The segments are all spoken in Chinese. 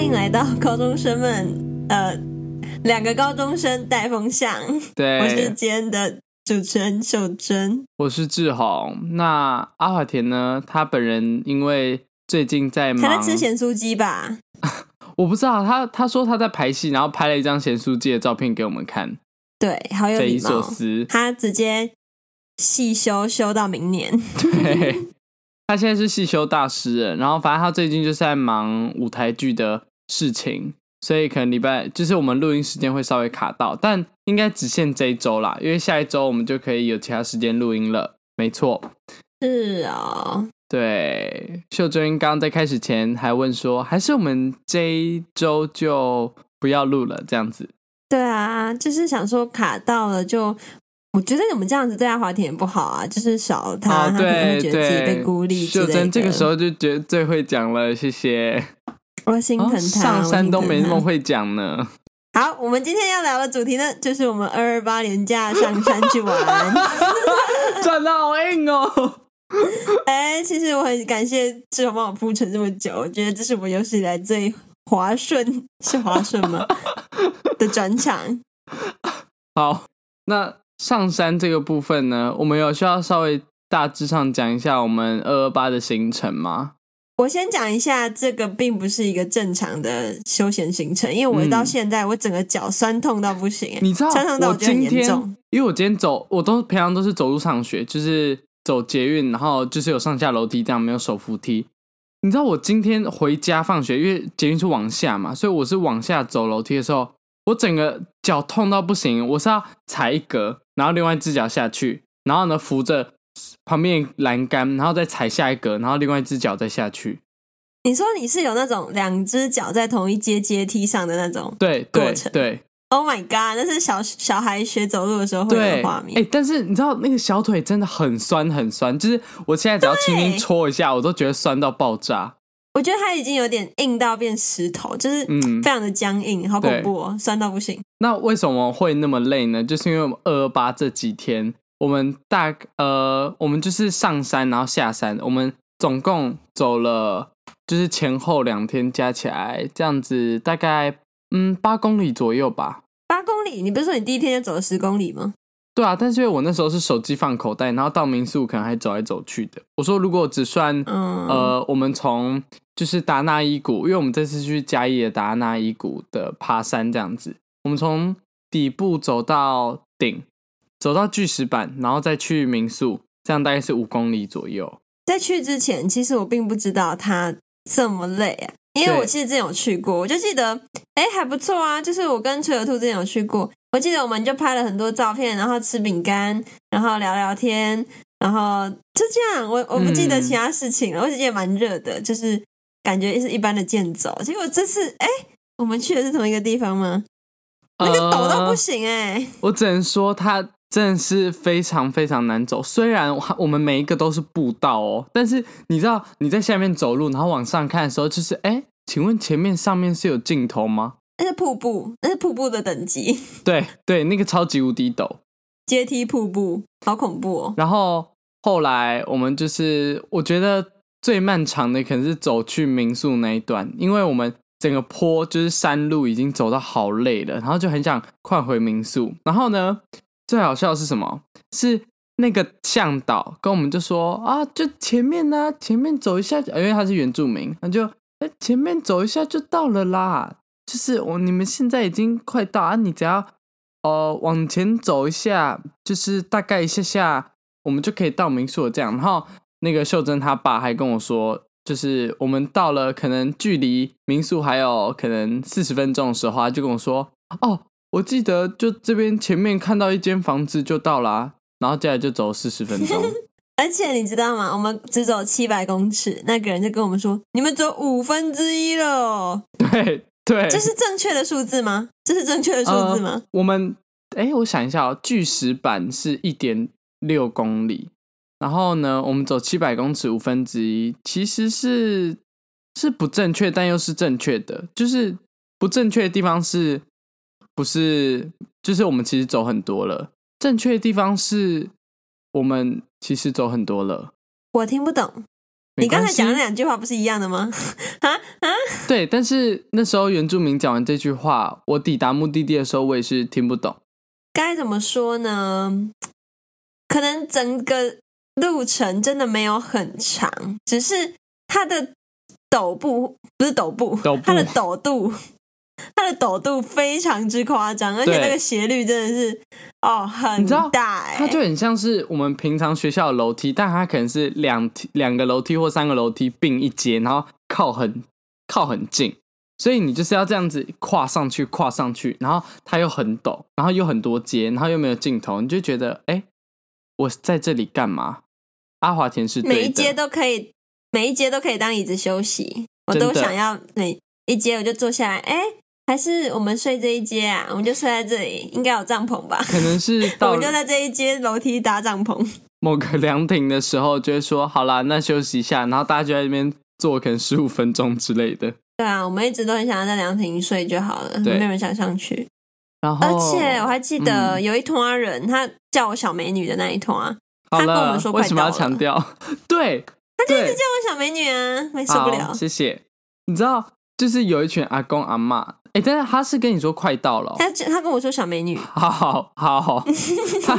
欢迎来到高中生们，呃，两个高中生带风向。对，我是今天的主持人秀珍，我是志宏。那阿华田呢？他本人因为最近在忙，他在吃咸酥鸡吧？我不知道，他他说他在排戏，然后拍了一张咸酥鸡的照片给我们看。对，好有礼貌。匪夷所思，他直接细修修到明年。对。他现在是戏修大师了，然后反正他最近就是在忙舞台剧的事情，所以可能礼拜就是我们录音时间会稍微卡到，但应该只限这一周啦，因为下一周我们就可以有其他时间录音了。没错，是啊、哦，对，秀珍刚刚在开始前还问说，还是我们这一周就不要录了这样子？对啊，就是想说卡到了就。我觉得你们这样子对阿华田也不好啊，就是少他，哦、对他可能会觉得自己被孤立。秀珍这个时候就觉得最会讲了，谢谢。我心疼他，哦、上山都没那么会讲呢。好，我们今天要聊的主题呢，就是我们二二八年假上山去玩，转的好硬哦。哎、欸，其实我很感谢志宏帮我铺陈这么久，我觉得这是我有史以来最滑顺，是滑顺吗？的转场。好，那。上山这个部分呢，我们有需要稍微大致上讲一下我们二二八的行程吗？我先讲一下，这个并不是一个正常的休闲行程，因为我到现在我整个脚酸痛到不行，你知道酸痛到我觉得很严重。因为我今天走，我都平常都是走路上学，就是走捷运，然后就是有上下楼梯这样，没有手扶梯。你知道我今天回家放学，因为捷运是往下嘛，所以我是往下走楼梯的时候，我整个脚痛到不行，我是要踩一格。然后另外一只脚下去，然后呢扶着旁边栏杆，然后再踩下一格，然后另外一只脚再下去。你说你是有那种两只脚在同一阶阶梯上的那种对过程？对，对。Oh my god，那是小小孩学走路的时候会有的画面。哎，但是你知道那个小腿真的很酸很酸，就是我现在只要轻轻搓一下，我都觉得酸到爆炸。我觉得它已经有点硬到变石头，就是非常的僵硬，嗯、好恐怖哦，酸到不行。那为什么会那么累呢？就是因为我们二二八这几天，我们大呃，我们就是上山然后下山，我们总共走了，就是前后两天加起来这样子，大概嗯八公里左右吧。八公里？你不是说你第一天就走了十公里吗？对啊，但是因为我那时候是手机放口袋，然后到民宿可能还走来走去的。我说如果只算，嗯、呃，我们从就是达那伊谷，因为我们这次去嘉义的达纳伊谷的爬山这样子，我们从底部走到顶，走到巨石板，然后再去民宿，这样大概是五公里左右。在去之前，其实我并不知道它这么累啊。因为我其实之前有去过，我就记得，哎，还不错啊。就是我跟崔有兔之前有去过，我记得我们就拍了很多照片，然后吃饼干，然后聊聊天，然后就这样。我我不记得其他事情了，嗯、我只记得蛮热的，就是感觉是一般的健走。结果这次，哎，我们去的是同一个地方吗？那个抖到不行哎、欸！我只能说它真的是非常非常难走。虽然我们每一个都是步道哦，但是你知道你在下面走路，然后往上看的时候，就是哎。请问前面上面是有镜头吗？那是瀑布，那是瀑布的等级。对对，那个超级无敌陡阶梯瀑布，好恐怖哦。然后后来我们就是，我觉得最漫长的可能是走去民宿那一段，因为我们整个坡就是山路已经走到好累了，然后就很想快回民宿。然后呢，最好笑的是什么？是那个向导跟我们就说啊，就前面呢、啊，前面走一下，因为他是原住民，那就。前面走一下就到了啦，就是我你们现在已经快到啊，你只要哦、呃、往前走一下，就是大概一下下，我们就可以到民宿了。这样，然后那个秀珍她爸还跟我说，就是我们到了可能距离民宿还有可能四十分钟的时候，他就跟我说，哦，我记得就这边前面看到一间房子就到啦，然后接下来就走四十分钟。而且你知道吗？我们只走七百公尺，那个人就跟我们说：“你们走五分之一了。”对对，这是正确的数字吗？这是正确的数字吗？呃、我们哎，我想一下哦，巨石板是一点六公里，然后呢，我们走七百公尺五分之一，其实是是不正确，但又是正确的。就是不正确的地方是，不是？就是我们其实走很多了。正确的地方是。我们其实走很多了，我听不懂。你刚才讲的那两句话不是一样的吗？啊啊！对，但是那时候原住民讲完这句话，我抵达目的地的时候，我也是听不懂。该怎么说呢？可能整个路程真的没有很长，只是它的陡步不是陡步，陡步它的陡度。它的抖度非常之夸张，而且那个斜率真的是哦很大哎，它就很像是我们平常学校的楼梯，但它可能是两两个楼梯或三个楼梯并一阶，然后靠很靠很近，所以你就是要这样子跨上去，跨上去，然后它又很陡，然后又很多阶，然后又没有尽头，你就觉得哎，我在这里干嘛？阿华田是每一阶都可以，每一阶都可以当椅子休息，我都想要每一阶我就坐下来，哎。还是我们睡这一阶啊？我们就睡在这里，应该有帐篷吧？可能是 到我们就在这一阶楼梯搭帐篷。某个凉亭的时候，就会说好啦，那休息一下，然后大家就在那边坐，可能十五分钟之类的。对啊，我们一直都很想要在凉亭睡就好了，没有人想上去。然后，而且我还记得有一团人，嗯、他叫我小美女的那一团，他跟我们说快到了，为什么要强调？对，他就一直叫我小美女啊，没受不了。谢谢。你知道，就是有一群阿公阿妈。哎，但是他是跟你说快到了，哦，他他跟我说小美女，好好好好，他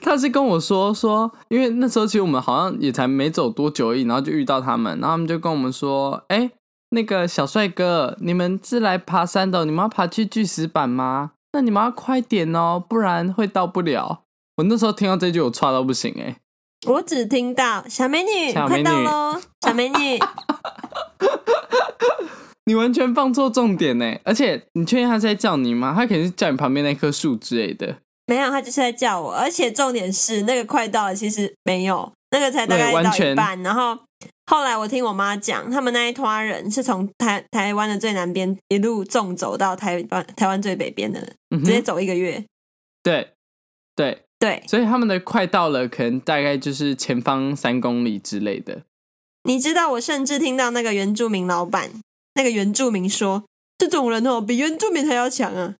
他是跟我说说，因为那时候其实我们好像也才没走多久而已，然后就遇到他们，然后他们就跟我们说，哎，那个小帅哥，你们是来爬山的，你们要爬去巨石板吗？那你们要快点哦，不然会到不了。我那时候听到这句，我差到不行哎，我只听到小美女，小美女快到喽，小美女。你完全放错重点呢！而且你确定他是在叫你吗？他肯定是叫你旁边那棵树之类的。没有，他就是在叫我。而且重点是那个快到了，其实没有，那个才大概到一半。然后后来我听我妈讲，他们那一团人是从台台湾的最南边一路纵走到台湾台湾最北边的，直接走一个月。对对对，所以他们的快到了，可能大概就是前方三公里之类的。你知道，我甚至听到那个原住民老板。那个原住民说：“这种人哦，比原住民还要强啊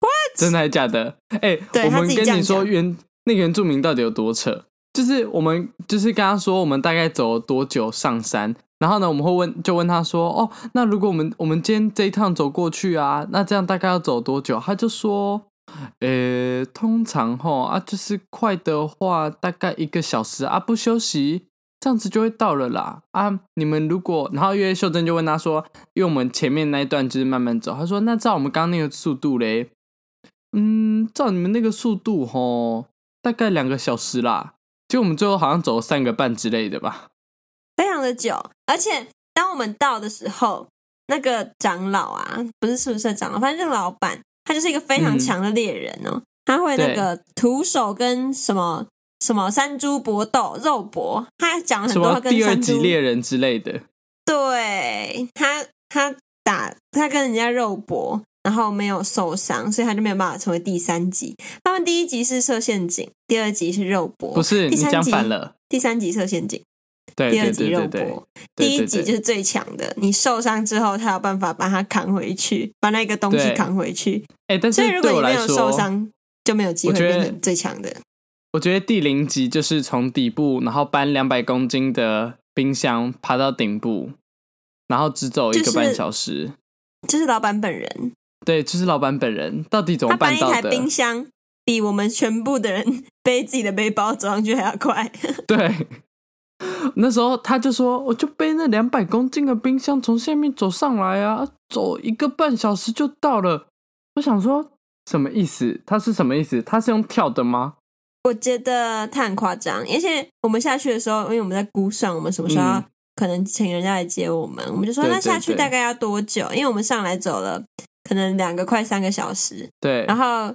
！”What？真的还是假的？哎、欸，我们跟你说原那个原住民到底有多扯？就是我们就是跟他说，我们大概走了多久上山，然后呢，我们会问，就问他说：“哦，那如果我们我们今天这一趟走过去啊，那这样大概要走多久？”他就说：“呃，通常齁啊，就是快的话，大概一个小时啊，不休息。”这样子就会到了啦啊！你们如果，然后因为秀珍就问他说，因为我们前面那一段就是慢慢走，他说那照我们刚刚那个速度嘞，嗯，照你们那个速度吼，大概两个小时啦。就我们最后好像走了三个半之类的吧，非常的久。而且当我们到的时候，那个长老啊，不是宿舍长老，反正就是老板，他就是一个非常强的猎人哦，嗯、他会那个徒手跟什么。什么山猪搏斗、肉搏，他讲了很多跟第二级猎人之类的。对他，他打他跟人家肉搏，然后没有受伤，所以他就没有办法成为第三级。他们第一集是设陷阱，第二集是肉搏。不是，第三级你讲反了。第三集设陷阱，对，第二集肉搏，第一集就是最强的。你受伤之后，他有办法把它扛回去，把那个东西扛回去。哎，但是所以如果你没有受伤，就没有机会变成最强的。我觉得第零级就是从底部，然后搬两百公斤的冰箱爬到顶部，然后只走一个半小时。就是、老板本人，对，就是老板本人，到底怎么办到的？搬一台冰箱比我们全部的人背自己的背包走上去还要快。对，那时候他就说：“我就背那两百公斤的冰箱从下面走上来啊，走一个半小时就到了。”我想说什么意思？他是什么意思？他是用跳的吗？我觉得他很夸张，而且我们下去的时候，因为我们在估算我们什么时候要可能请人家来接我们，嗯、我们就说那下去大概要多久？因为我们上来走了可能两个快三个小时，对。然后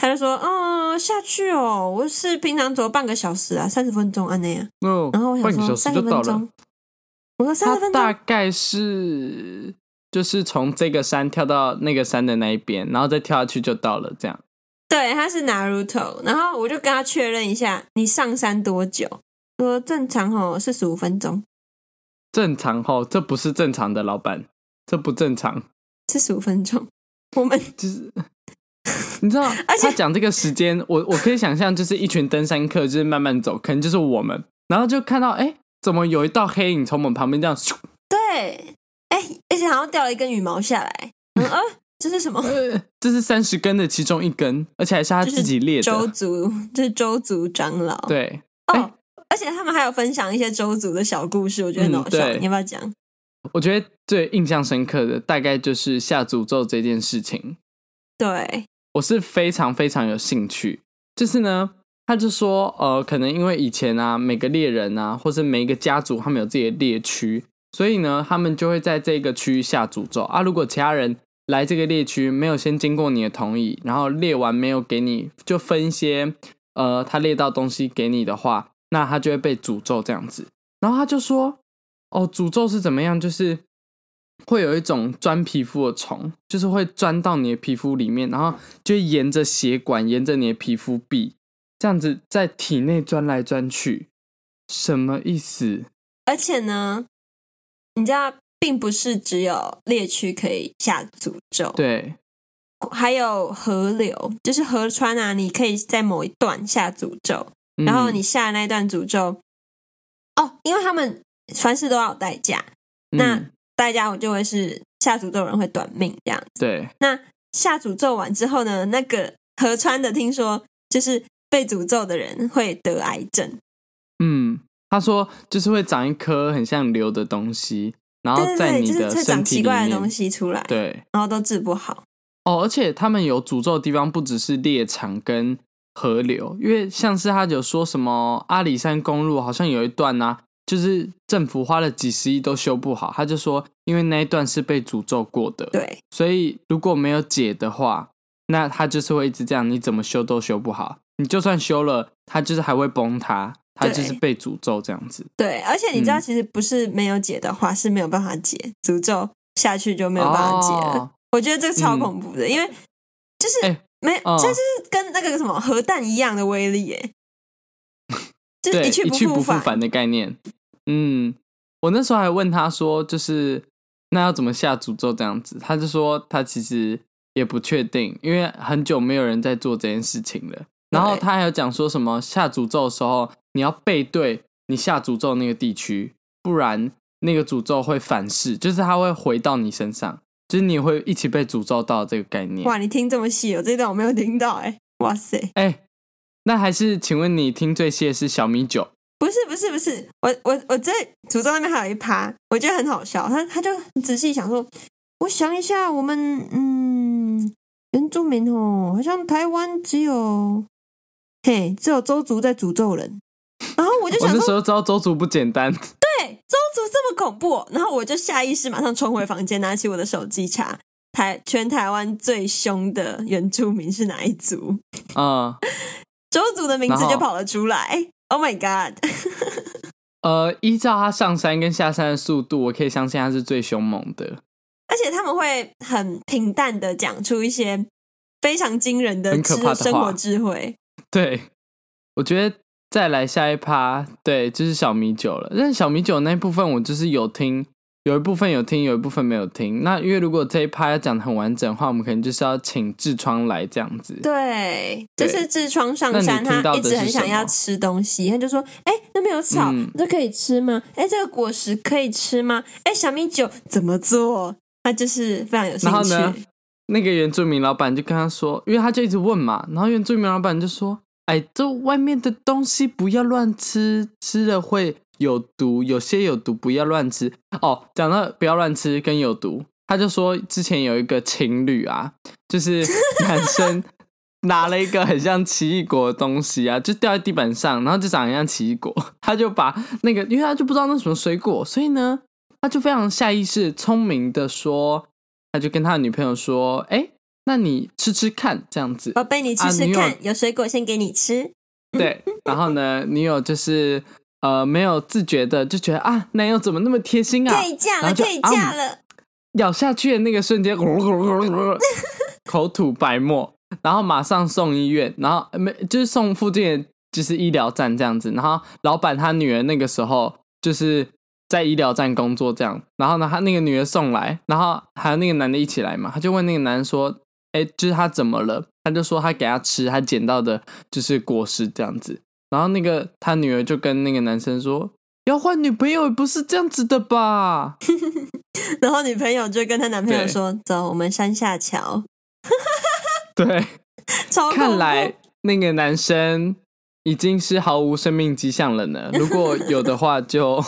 他就说：“哦，下去哦，我是平常走半个小时啊，三十分钟啊那样。”哦，然后我想说三十分钟，我说三十分钟大概是就是从这个山跳到那个山的那一边，然后再跳下去就到了，这样。对，他是 Naruto，然后我就跟他确认一下，你上山多久？说正常哦，四十五分钟。正常哦，这不是正常的，老板，这不正常。四十五分钟，我们就是 你知道，而且他讲这个时间，我我可以想象，就是一群登山客，就是慢慢走，可能就是我们，然后就看到，哎，怎么有一道黑影从我们旁边这样咻？对，哎，而且好像掉了一根羽毛下来。嗯啊，这是什么？这是三十根的其中一根，而且还是他自己列的。周族，这是周族长老。对，哦，而且他们还有分享一些周族的小故事，我觉得很好笑。嗯、你要不要讲？我觉得最印象深刻的大概就是下诅咒这件事情。对，我是非常非常有兴趣。就是呢，他就说，呃，可能因为以前啊，每个猎人啊，或是每一个家族，他们有自己的猎区，所以呢，他们就会在这个区域下诅咒啊。如果其他人来这个猎区没有先经过你的同意，然后猎完没有给你就分一些呃他猎到东西给你的话，那他就会被诅咒这样子。然后他就说。哦，诅咒是怎么样？就是会有一种钻皮肤的虫，就是会钻到你的皮肤里面，然后就沿着血管，沿着你的皮肤壁，这样子在体内钻来钻去，什么意思？而且呢，你知道，并不是只有猎区可以下诅咒，对，还有河流，就是河川啊，你可以在某一段下诅咒，然后你下那段诅咒，嗯、哦，因为他们。凡事都要有代价，那代价我就会是下诅咒人会短命这样子。对，那下诅咒完之后呢？那个河川的听说就是被诅咒的人会得癌症。嗯，他说就是会长一颗很像瘤的东西，然后在你的身体里面，对对对，就是长奇怪的东西出来，对，然后都治不好。哦，而且他们有诅咒的地方不只是猎场跟河流，因为像是他有说什么阿里山公路好像有一段啊。就是政府花了几十亿都修不好，他就说，因为那一段是被诅咒过的，对，所以如果没有解的话，那它就是会一直这样，你怎么修都修不好，你就算修了，它就是还会崩塌，它就是被诅咒这样子。对，而且你知道，其实不是没有解的话，嗯、是没有办法解，诅咒下去就没有办法解了。哦、我觉得这个超恐怖的，嗯、因为就是、欸、没，这、哦、就是跟那个什么核弹一样的威力，哎，就是一去一去不复返的概念。嗯，我那时候还问他说，就是那要怎么下诅咒这样子？他就说他其实也不确定，因为很久没有人在做这件事情了。然后他还有讲说什么下诅咒的时候，你要背对你下诅咒那个地区，不然那个诅咒会反噬，就是它会回到你身上，就是你会一起被诅咒到这个概念。哇，你听这么细哦，这一段我没有听到哎，哇塞，哎，那还是请问你听最细的是小米酒？不是不是不是，我我我在诅咒那边还有一趴，我觉得很好笑。他他就仔细想说，我想一下，我们嗯原住民哦，好像台湾只有嘿只有周族在诅咒人。然后我就想那时候知道邹族不简单，对，周族这么恐怖。然后我就下意识马上冲回房间，拿起我的手机查台全台湾最凶的原住民是哪一族啊？邹、嗯、族的名字就跑了出来。Oh my god！呃，依照他上山跟下山的速度，我可以相信他是最凶猛的。而且他们会很平淡的讲出一些非常惊人的、很可怕的生活智慧。对，我觉得再来下一趴，对，就是小米酒了。但是小米酒那部分，我就是有听。有一部分有听，有一部分没有听。那因为如果这一趴要讲的很完整的话，我们可能就是要请痔疮来这样子。对，对就是痔疮上山，他一直很想要吃东西，他就说：“哎、欸，那边有草，嗯、这可以吃吗？哎、欸，这个果实可以吃吗？哎、欸，小米酒怎么做？”他就是非常有兴趣。然后呢，那个原住民老板就跟他说，因为他就一直问嘛，然后原住民老板就说：“哎，这外面的东西不要乱吃，吃了会。”有毒，有些有毒，不要乱吃哦。讲到不要乱吃跟有毒，他就说之前有一个情侣啊，就是 男生拿了一个很像奇异果的东西啊，就掉在地板上，然后就长得像奇异果，他就把那个，因为他就不知道那什么水果，所以呢，他就非常下意识、聪明的说，他就跟他的女朋友说：“哎，那你吃吃看，这样子，宝贝，你吃吃看，啊、有水果先给你吃。”对，然后呢，女友就是。呃，没有自觉的就觉得啊，男友怎么那么贴心啊？可以嫁了，可以嫁了。啊、咬下去的那个瞬间，口吐白沫，然后马上送医院，然后没就是送附近的就是医疗站这样子。然后老板他女儿那个时候就是在医疗站工作这样。然后呢，他那个女儿送来，然后还有那个男的一起来嘛，他就问那个男人说：“哎，就是他怎么了？”他就说他给他吃他捡到的就是果实这样子。然后那个他女儿就跟那个男生说：“要换女朋友也不是这样子的吧？然后女朋友就跟她男朋友说：“走，我们山下桥。”对，超看来那个男生已经是毫无生命迹象了呢。如果有的话 就，就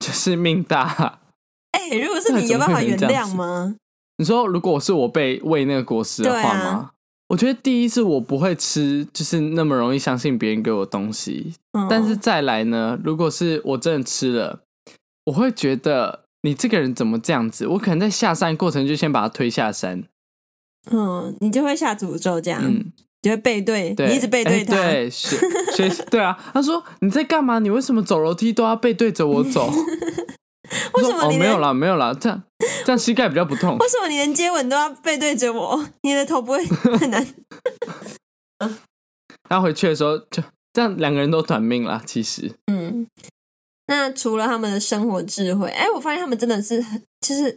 就是命大。哎、欸，如果是你，有办法原谅吗？你说，如果是我被喂那个果实的话吗？啊、我觉得第一是我不会吃，就是那么容易相信别人给我东西。嗯、但是再来呢，如果是我真的吃了，我会觉得你这个人怎么这样子？我可能在下山过程就先把他推下山。嗯，你就会下诅咒这样，嗯、就会背对，对你一直背对他。欸、对，学学对啊。他说你在干嘛？你为什么走楼梯都要背对着我走？为什么你、哦、没有啦，没有啦，这样这样膝盖比较不痛。为什么你连接吻都要背对着我？你的头不会 很难？他回去的时候就这样，两个人都短命了。其实，嗯，那除了他们的生活智慧，哎，我发现他们真的是很，就是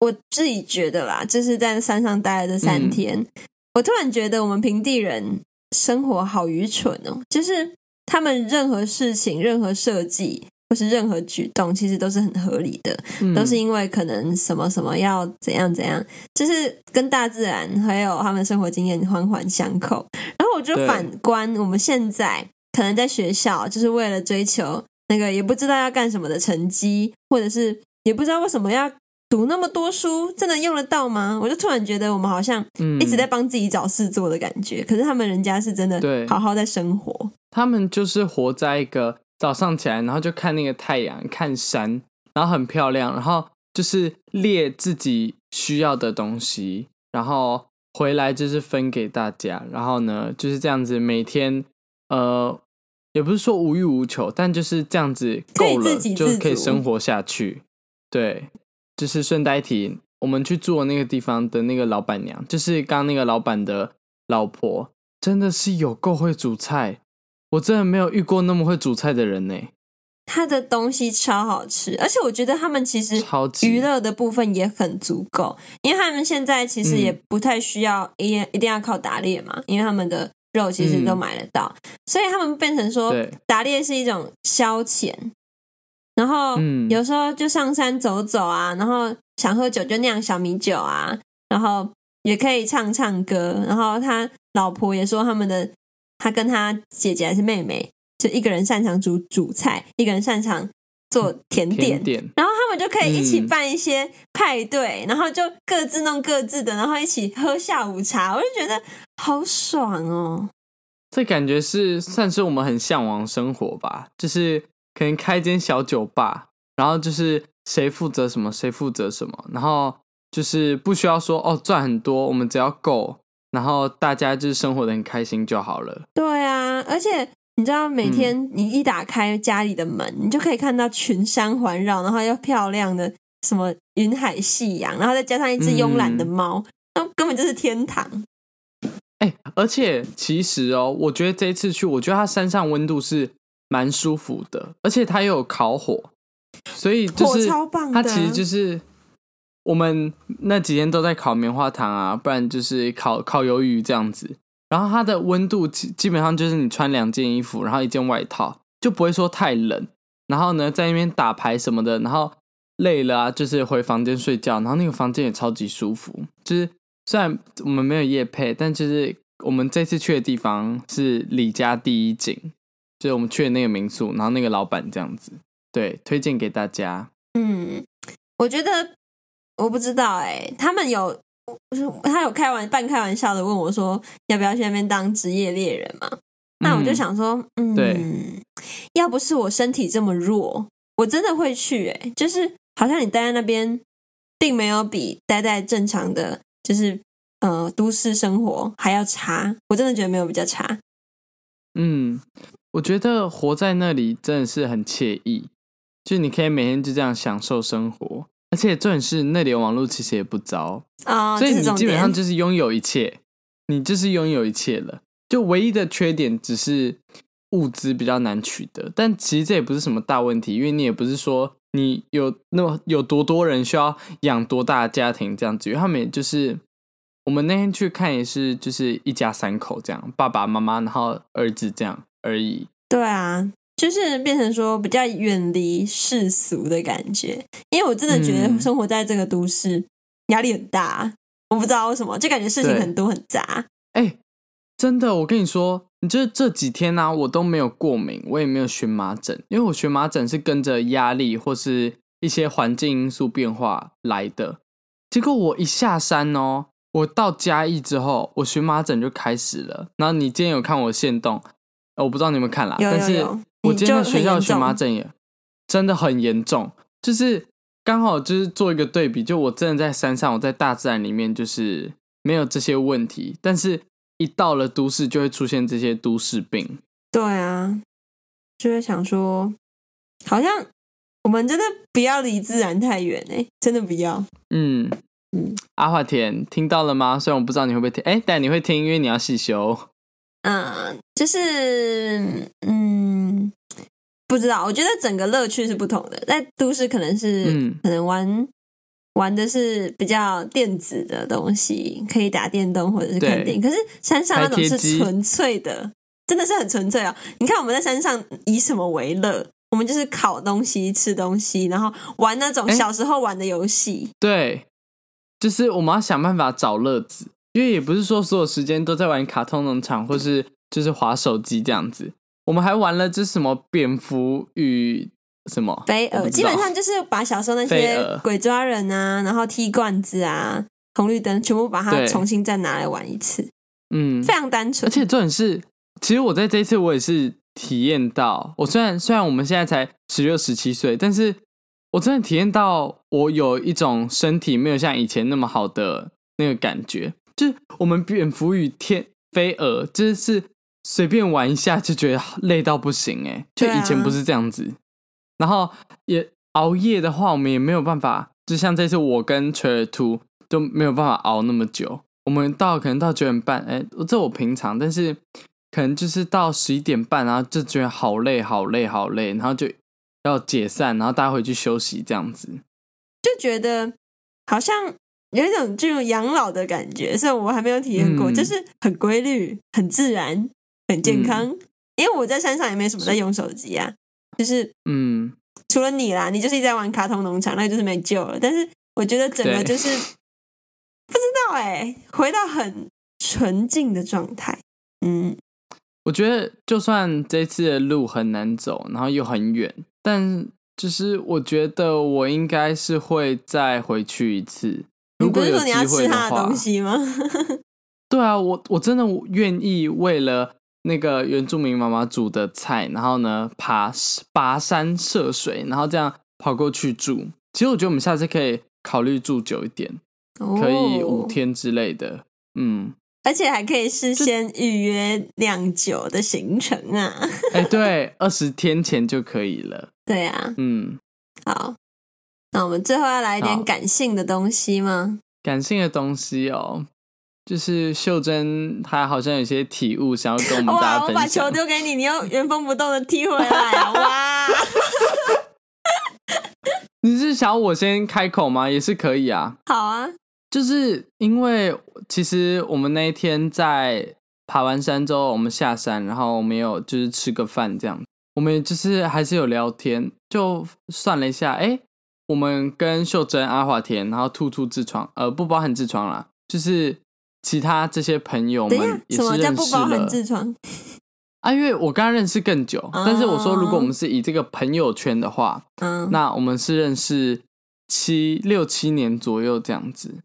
我自己觉得啦，就是在山上待了这三天，嗯、我突然觉得我们平地人生活好愚蠢哦，就是他们任何事情、任何设计。或是任何举动，其实都是很合理的，嗯、都是因为可能什么什么要怎样怎样，就是跟大自然还有他们生活经验环环相扣。然后我就反观我们现在，可能在学校就是为了追求那个也不知道要干什么的成绩，或者是也不知道为什么要读那么多书，真的用得到吗？我就突然觉得我们好像一直在帮自己找事做的感觉。嗯、可是他们人家是真的好好在生活，他们就是活在一个。早上起来，然后就看那个太阳，看山，然后很漂亮，然后就是列自己需要的东西，然后回来就是分给大家，然后呢就是这样子，每天呃也不是说无欲无求，但就是这样子够了，就可以生活下去。对，就是顺带提，我们去住的那个地方的那个老板娘，就是刚刚那个老板的老婆，真的是有够会煮菜。我真的没有遇过那么会煮菜的人呢。他的东西超好吃，而且我觉得他们其实娱乐的部分也很足够，因为他们现在其实也不太需要一一定要靠打猎嘛，因为他们的肉其实都买得到，所以他们变成说打猎是一种消遣。然后有时候就上山走走啊，然后想喝酒就酿小米酒啊，然后也可以唱唱歌。然后他老婆也说他们的。他跟他姐姐还是妹妹，就一个人擅长煮煮菜，一个人擅长做甜点，甜点，然后他们就可以一起办一些派对，嗯、然后就各自弄各自的，然后一起喝下午茶，我就觉得好爽哦。这感觉是算是我们很向往生活吧，就是可能开间小酒吧，然后就是谁负责什么，谁负责什么，然后就是不需要说哦赚很多，我们只要够。然后大家就是生活的很开心就好了。对啊，而且你知道，每天你一打开家里的门，嗯、你就可以看到群山环绕，然后又漂亮的什么云海夕阳，然后再加上一只慵懒的猫，那、嗯、根本就是天堂。哎，而且其实哦，我觉得这一次去，我觉得它山上温度是蛮舒服的，而且它又有烤火，所以就是超棒的，它其实就是。我们那几天都在烤棉花糖啊，不然就是烤烤鱿鱼这样子。然后它的温度基基本上就是你穿两件衣服，然后一件外套，就不会说太冷。然后呢，在那边打牌什么的，然后累了啊，就是回房间睡觉。然后那个房间也超级舒服。就是虽然我们没有夜配，但就是我们这次去的地方是李家第一景，就是我们去的那个民宿，然后那个老板这样子，对，推荐给大家。嗯，我觉得。我不知道哎、欸，他们有，他有开玩半开玩笑的问我说，要不要去那边当职业猎人嘛？那我就想说，嗯，对，要不是我身体这么弱，我真的会去哎、欸，就是好像你待在那边，并没有比待在正常的，就是呃都市生活还要差，我真的觉得没有比较差。嗯，我觉得活在那里真的是很惬意，就你可以每天就这样享受生活。而且重点是那里的网络其实也不糟，oh, 所以你基本上就是拥有一切，你就是拥有一切了。就唯一的缺点只是物资比较难取得，但其实这也不是什么大问题，因为你也不是说你有那么有多多人需要养多大的家庭这样子，因为他们也就是我们那天去看也是就是一家三口这样，爸爸妈妈然后儿子这样而已。对啊，就是变成说比较远离世俗的感觉。因为我真的觉得生活在这个都市压力很大，我不知道为什么，就感觉事情很多很杂。哎、欸，真的，我跟你说，你就是这几天呢、啊，我都没有过敏，我也没有荨麻疹，因为我荨麻疹是跟着压力或是一些环境因素变化来的。结果我一下山哦，我到嘉义之后，我荨麻疹就开始了。然后你今天有看我限动，我不知道你有没有看啦，有有有，但是我今天在学校荨麻疹也真的很严重，就是刚好就是做一个对比，就我真的在山上，我在大自然里面就是没有这些问题，但是一到了都市就会出现这些都市病。对啊，就会想说，好像。我们真的不要离自然太远哎，真的不要。嗯嗯，阿华田听到了吗？虽然我不知道你会不会听，哎，但你会听，因为你要细修。嗯，就是嗯，不知道。我觉得整个乐趣是不同的，在都市可能是、嗯、可能玩玩的是比较电子的东西，可以打电动或者是看电影。可是山上那种是纯粹的，真的是很纯粹哦。你看我们在山上以什么为乐？我们就是烤东西、吃东西，然后玩那种小时候玩的游戏。对，就是我们要想办法找乐子，因为也不是说所有时间都在玩卡通农场，或是就是滑手机这样子。我们还玩了这什么蝙蝠与什么飞蛾，基本上就是把小时候那些鬼抓人啊，然后踢罐子啊、红绿灯，全部把它重新再拿来玩一次。嗯，非常单纯。而且重点是，其实我在这一次我也是。体验到，我虽然虽然我们现在才十六十七岁，但是我真的体验到，我有一种身体没有像以前那么好的那个感觉。就是我们蝙蝠与天飞蛾，就是随便玩一下就觉得累到不行哎，就以前不是这样子。啊、然后也熬夜的话，我们也没有办法，就像这次我跟垂耳兔都没有办法熬那么久。我们到可能到九点半，哎，这我平常，但是。可能就是到十一点半，然后就觉得好累，好累，好累，然后就要解散，然后大家回去休息，这样子就觉得好像有一种这种养老的感觉，虽然我还没有体验过，嗯、就是很规律、很自然、很健康。嗯、因为我在山上也没什么在用手机啊，就是嗯，除了你啦，你就是一直在玩卡通农场，那就是没救了。但是我觉得整个就是不知道哎、欸，回到很纯净的状态，嗯。我觉得，就算这次的路很难走，然后又很远，但就是我觉得我应该是会再回去一次。如果有机会的话，你不是说你要吃他的东西吗？对啊，我我真的愿意为了那个原住民妈妈煮的菜，然后呢，爬跋山涉水，然后这样跑过去住。其实我觉得我们下次可以考虑住久一点，可以五天之类的。哦、嗯。而且还可以事先预约酿酒的行程啊！哎、欸，对，二十天前就可以了。对啊，嗯，好，那我们最后要来一点感性的东西吗？感性的东西哦，就是秀珍她好像有些体悟，想要跟我们大家分享。哇，我把球丢给你，你又原封不动的踢回来啊！哇，你是想要我先开口吗？也是可以啊。好啊。就是因为其实我们那一天在爬完山之后，我们下山，然后我们有就是吃个饭这样，我们就是还是有聊天，就算了一下，哎，我们跟秀珍、阿华田，然后兔兔痔疮，呃，不包含痔疮啦，就是其他这些朋友们也是认识了。什么叫不包含痔疮？啊，因为我刚刚认识更久，但是我说如果我们是以这个朋友圈的话，嗯，那我们是认识七六七年左右这样子。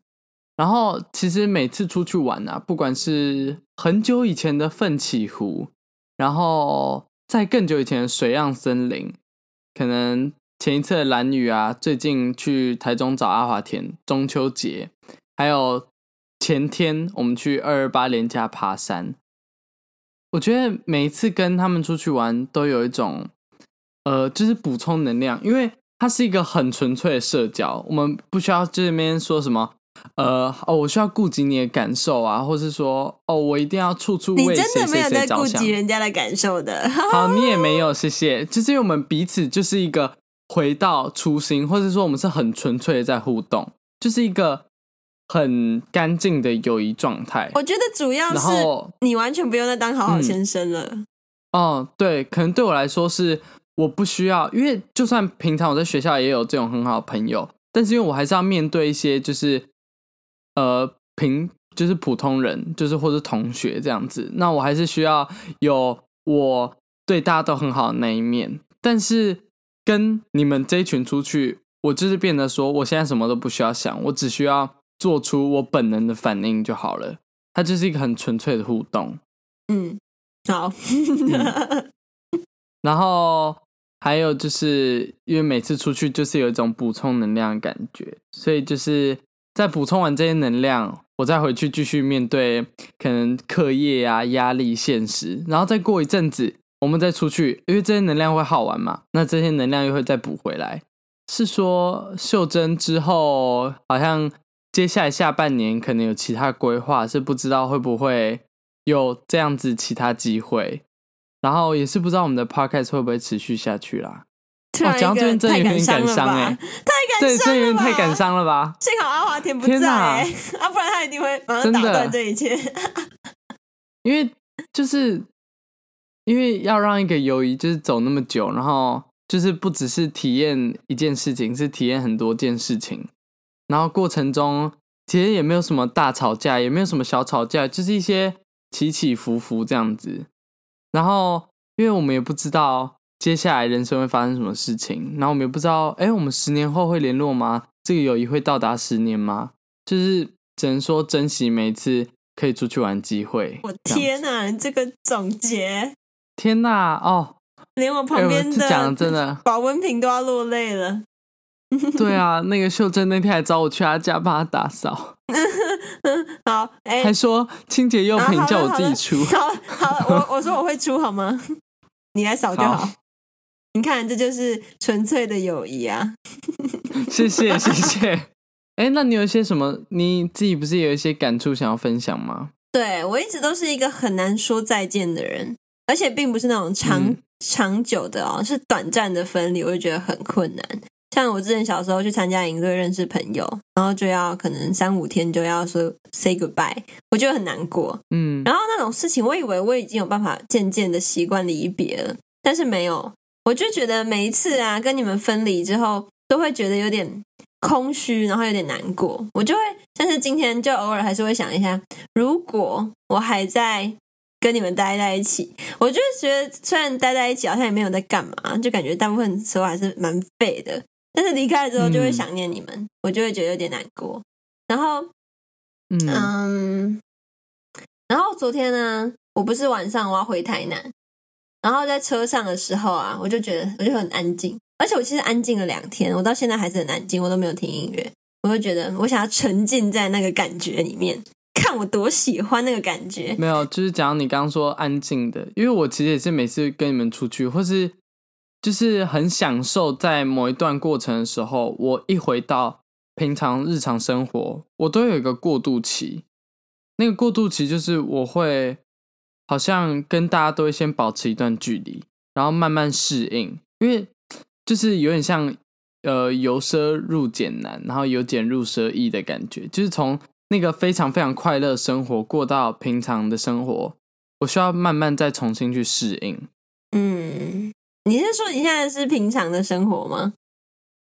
然后其实每次出去玩啊，不管是很久以前的奋起湖，然后在更久以前的水漾森林，可能前一次的蓝雨啊，最近去台中找阿华田中秋节，还有前天我们去二二八连假爬山，我觉得每一次跟他们出去玩都有一种，呃，就是补充能量，因为它是一个很纯粹的社交，我们不需要这边说什么。呃哦，我需要顾及你的感受啊，或是说哦，我一定要处处为谁谁谁着想。你真的没有在顾及人家的感受的。好，你也没有，谢谢。就是因为我们彼此就是一个回到初心，或者说我们是很纯粹的在互动，就是一个很干净的友谊状态。我觉得主要是你完全不用再当好好先生了。嗯哦，对，可能对我来说是我不需要，因为就算平常我在学校也有这种很好的朋友，但是因为我还是要面对一些就是呃平就是普通人，就是或是同学这样子，那我还是需要有我对大家都很好的那一面，但是跟你们这一群出去，我就是变得说，我现在什么都不需要想，我只需要做出我本能的反应就好了。它就是一个很纯粹的互动。嗯，好。嗯、然后还有就是因为每次出去就是有一种补充能量的感觉，所以就是在补充完这些能量，我再回去继续面对可能课业啊、压力、现实，然后再过一阵子，我们再出去，因为这些能量会耗完嘛，那这些能量又会再补回来。是说秀珍之后，好像接下来下半年可能有其他规划，是不知道会不会有这样子其他机会，然后也是不知道我们的 podcast 会不会持续下去啦。哦，讲到这边真的有点感伤哎，太感伤了吧，对，这有点太感伤了吧？幸好阿华田不在，啊，不然他一定会马上打断这一切。因为就是因为要让一个友谊就是走那么久，然后。就是不只是体验一件事情，是体验很多件事情，然后过程中其实也没有什么大吵架，也没有什么小吵架，就是一些起起伏伏这样子。然后，因为我们也不知道接下来人生会发生什么事情，然后我们也不知道，哎，我们十年后会联络吗？这个友谊会到达十年吗？就是只能说珍惜每一次可以出去玩机会。我天哪，这个总结，天哪，哦。连我旁边的讲真的保温瓶都要落泪了。对啊，那个秀珍那天还找我去他家帮他打扫。好，哎，还说清洁用品叫我自己出。好，好，我我说我会出好吗？你来扫就好。好，你看，这就是纯粹的友谊啊！谢谢，谢谢。哎，那你有一些什么？你自己不是有一些感触想要分享吗？对，我一直都是一个很难说再见的人，而且并不是那种长。嗯长久的哦，是短暂的分离，我就觉得很困难。像我之前小时候去参加营队认识朋友，然后就要可能三五天就要说 say goodbye，我觉得很难过。嗯，然后那种事情，我以为我已经有办法渐渐的习惯离别了，但是没有，我就觉得每一次啊跟你们分离之后，都会觉得有点空虚，然后有点难过。我就会，但是今天就偶尔还是会想一下，如果我还在。跟你们待在一起，我就觉得虽然待在一起好像也没有在干嘛，就感觉大部分时候还是蛮废的。但是离开了之后就会想念你们，嗯、我就会觉得有点难过。然后，嗯，嗯，然后昨天呢，我不是晚上我要回台南，然后在车上的时候啊，我就觉得我就很安静，而且我其实安静了两天，我到现在还是很安静，我都没有听音乐，我就觉得我想要沉浸在那个感觉里面。看我多喜欢那个感觉，没有，就是讲你刚刚说安静的，因为我其实也是每次跟你们出去，或是就是很享受在某一段过程的时候，我一回到平常日常生活，我都有一个过渡期。那个过渡期就是我会好像跟大家都会先保持一段距离，然后慢慢适应，因为就是有点像呃由奢入俭难，然后由俭入奢易的感觉，就是从。那个非常非常快乐生活过到平常的生活，我需要慢慢再重新去适应。嗯，你是说你现在是平常的生活吗？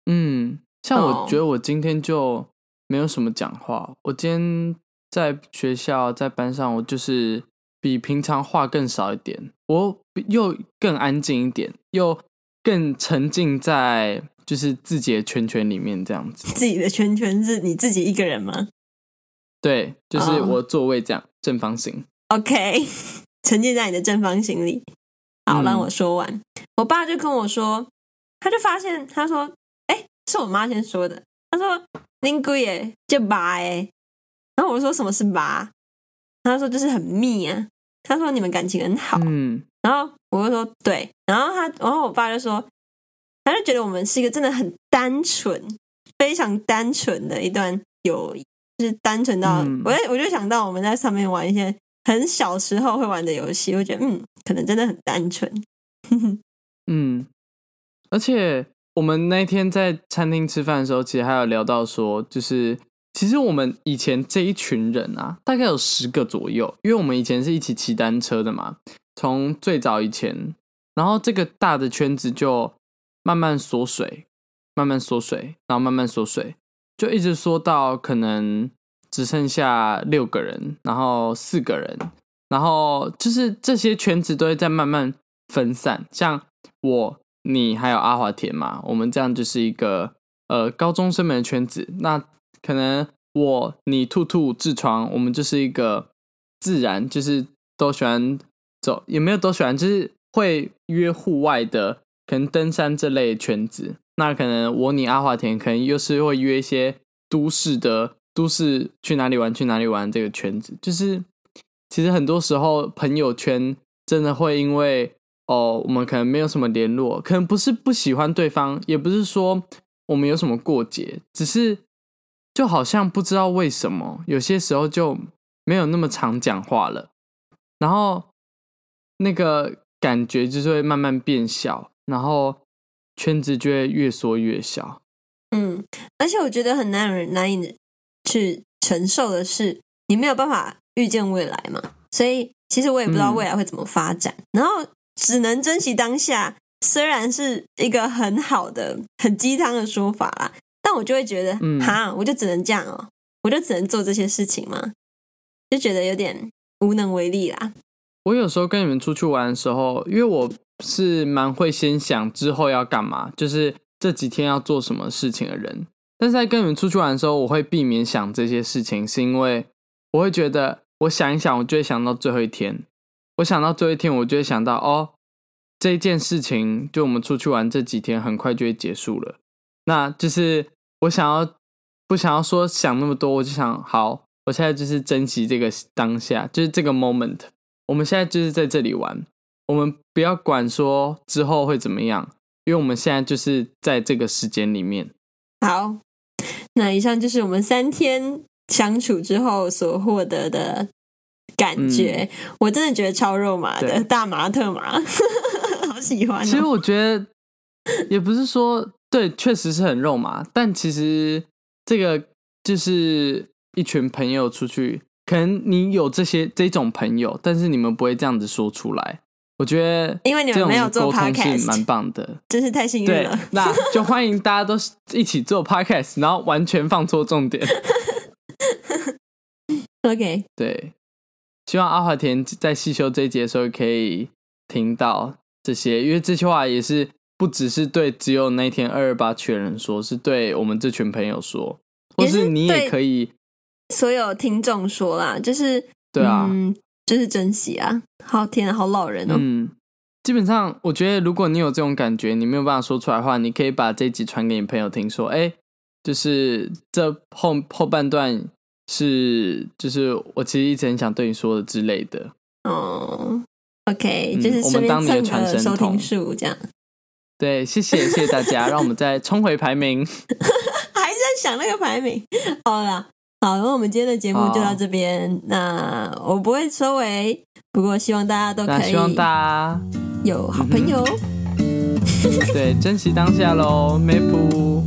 嗯，像我觉得我今天就没有什么讲话。Oh. 我今天在学校在班上，我就是比平常话更少一点，我又更安静一点，又更沉浸在就是自己的圈圈里面这样子。自己的圈圈是你自己一个人吗？对，就是我座位这样、oh. 正方形。OK，沉浸在你的正方形里。好，让我说完。嗯、我爸就跟我说，他就发现，他说：“哎，是我妈先说的。”他说：“恁贵耶，就拔哎。”然后我说：“什么是拔？”他说：“就是很密啊。”他说：“你们感情很好。”嗯。然后我就说：“对。”然后他，然后我爸就说：“他就觉得我们是一个真的很单纯、非常单纯的一段友谊。”是单纯到，嗯、我我就想到我们在上面玩一些很小时候会玩的游戏，我觉得嗯，可能真的很单纯。嗯，而且我们那天在餐厅吃饭的时候，其实还有聊到说，就是其实我们以前这一群人啊，大概有十个左右，因为我们以前是一起骑单车的嘛，从最早以前，然后这个大的圈子就慢慢缩水，慢慢缩水，然后慢慢缩水，就一直缩到可能只剩下六个人，然后四个人，然后就是这些圈子都会在慢慢分散。像我、你还有阿华田嘛，我们这样就是一个呃高中生们的圈子。那可能我、你、兔兔、痔疮，我们就是一个自然，就是都喜欢。走也没有都喜欢，就是会约户外的，可能登山这类圈子。那可能我你阿华田可能又是会约一些都市的，都市去哪里玩去哪里玩这个圈子。就是其实很多时候朋友圈真的会因为哦，我们可能没有什么联络，可能不是不喜欢对方，也不是说我们有什么过节，只是就好像不知道为什么，有些时候就没有那么常讲话了，然后。那个感觉就是会慢慢变小，然后圈子就会越缩越小。嗯，而且我觉得很难人难以去承受的是，你没有办法预见未来嘛，所以其实我也不知道未来会怎么发展，嗯、然后只能珍惜当下。虽然是一个很好的、很鸡汤的说法啦，但我就会觉得，嗯，哈，我就只能这样哦，我就只能做这些事情嘛，就觉得有点无能为力啦。我有时候跟你们出去玩的时候，因为我是蛮会先想之后要干嘛，就是这几天要做什么事情的人。但是在跟你们出去玩的时候，我会避免想这些事情，是因为我会觉得，我想一想，我就会想到最后一天。我想到最后一天，我就会想到，哦，这件事情，就我们出去玩这几天，很快就会结束了。那就是我想要，不想要说想那么多，我就想，好，我现在就是珍惜这个当下，就是这个 moment。我们现在就是在这里玩，我们不要管说之后会怎么样，因为我们现在就是在这个时间里面。好，那以上就是我们三天相处之后所获得的感觉。嗯、我真的觉得超肉麻的，大麻特麻，好喜欢、哦。其实我觉得也不是说对，确实是很肉麻，但其实这个就是一群朋友出去。可能你有这些这种朋友，但是你们不会这样子说出来。我觉得，因为你们没有做 podcast，蛮棒的，真是太幸运了。那就欢迎大家都一起做 podcast，然后完全放错重点。OK，对，希望阿华田在细修这一节的时候可以听到这些，因为这句话也是不只是对只有那天二二八群人说，是对我们这群朋友说，或是你也可以。所有听众说啦，就是对啊，嗯，就是珍惜啊！好天啊，好老人哦。嗯，基本上我觉得，如果你有这种感觉，你没有办法说出来的话，你可以把这集传给你朋友听，说，哎，就是这后后半段是，就是我其实一直很想对你说的之类的。哦，OK，就是、嗯、我们当你的传声筒，这样。对，谢谢谢谢大家，让我们再冲回排名。还在想那个排名？好啦。好，那我们今天的节目就到这边。Oh. 那我不会收尾，不过希望大家都可以，希望大家有好朋友。对，珍惜当下喽，梅普。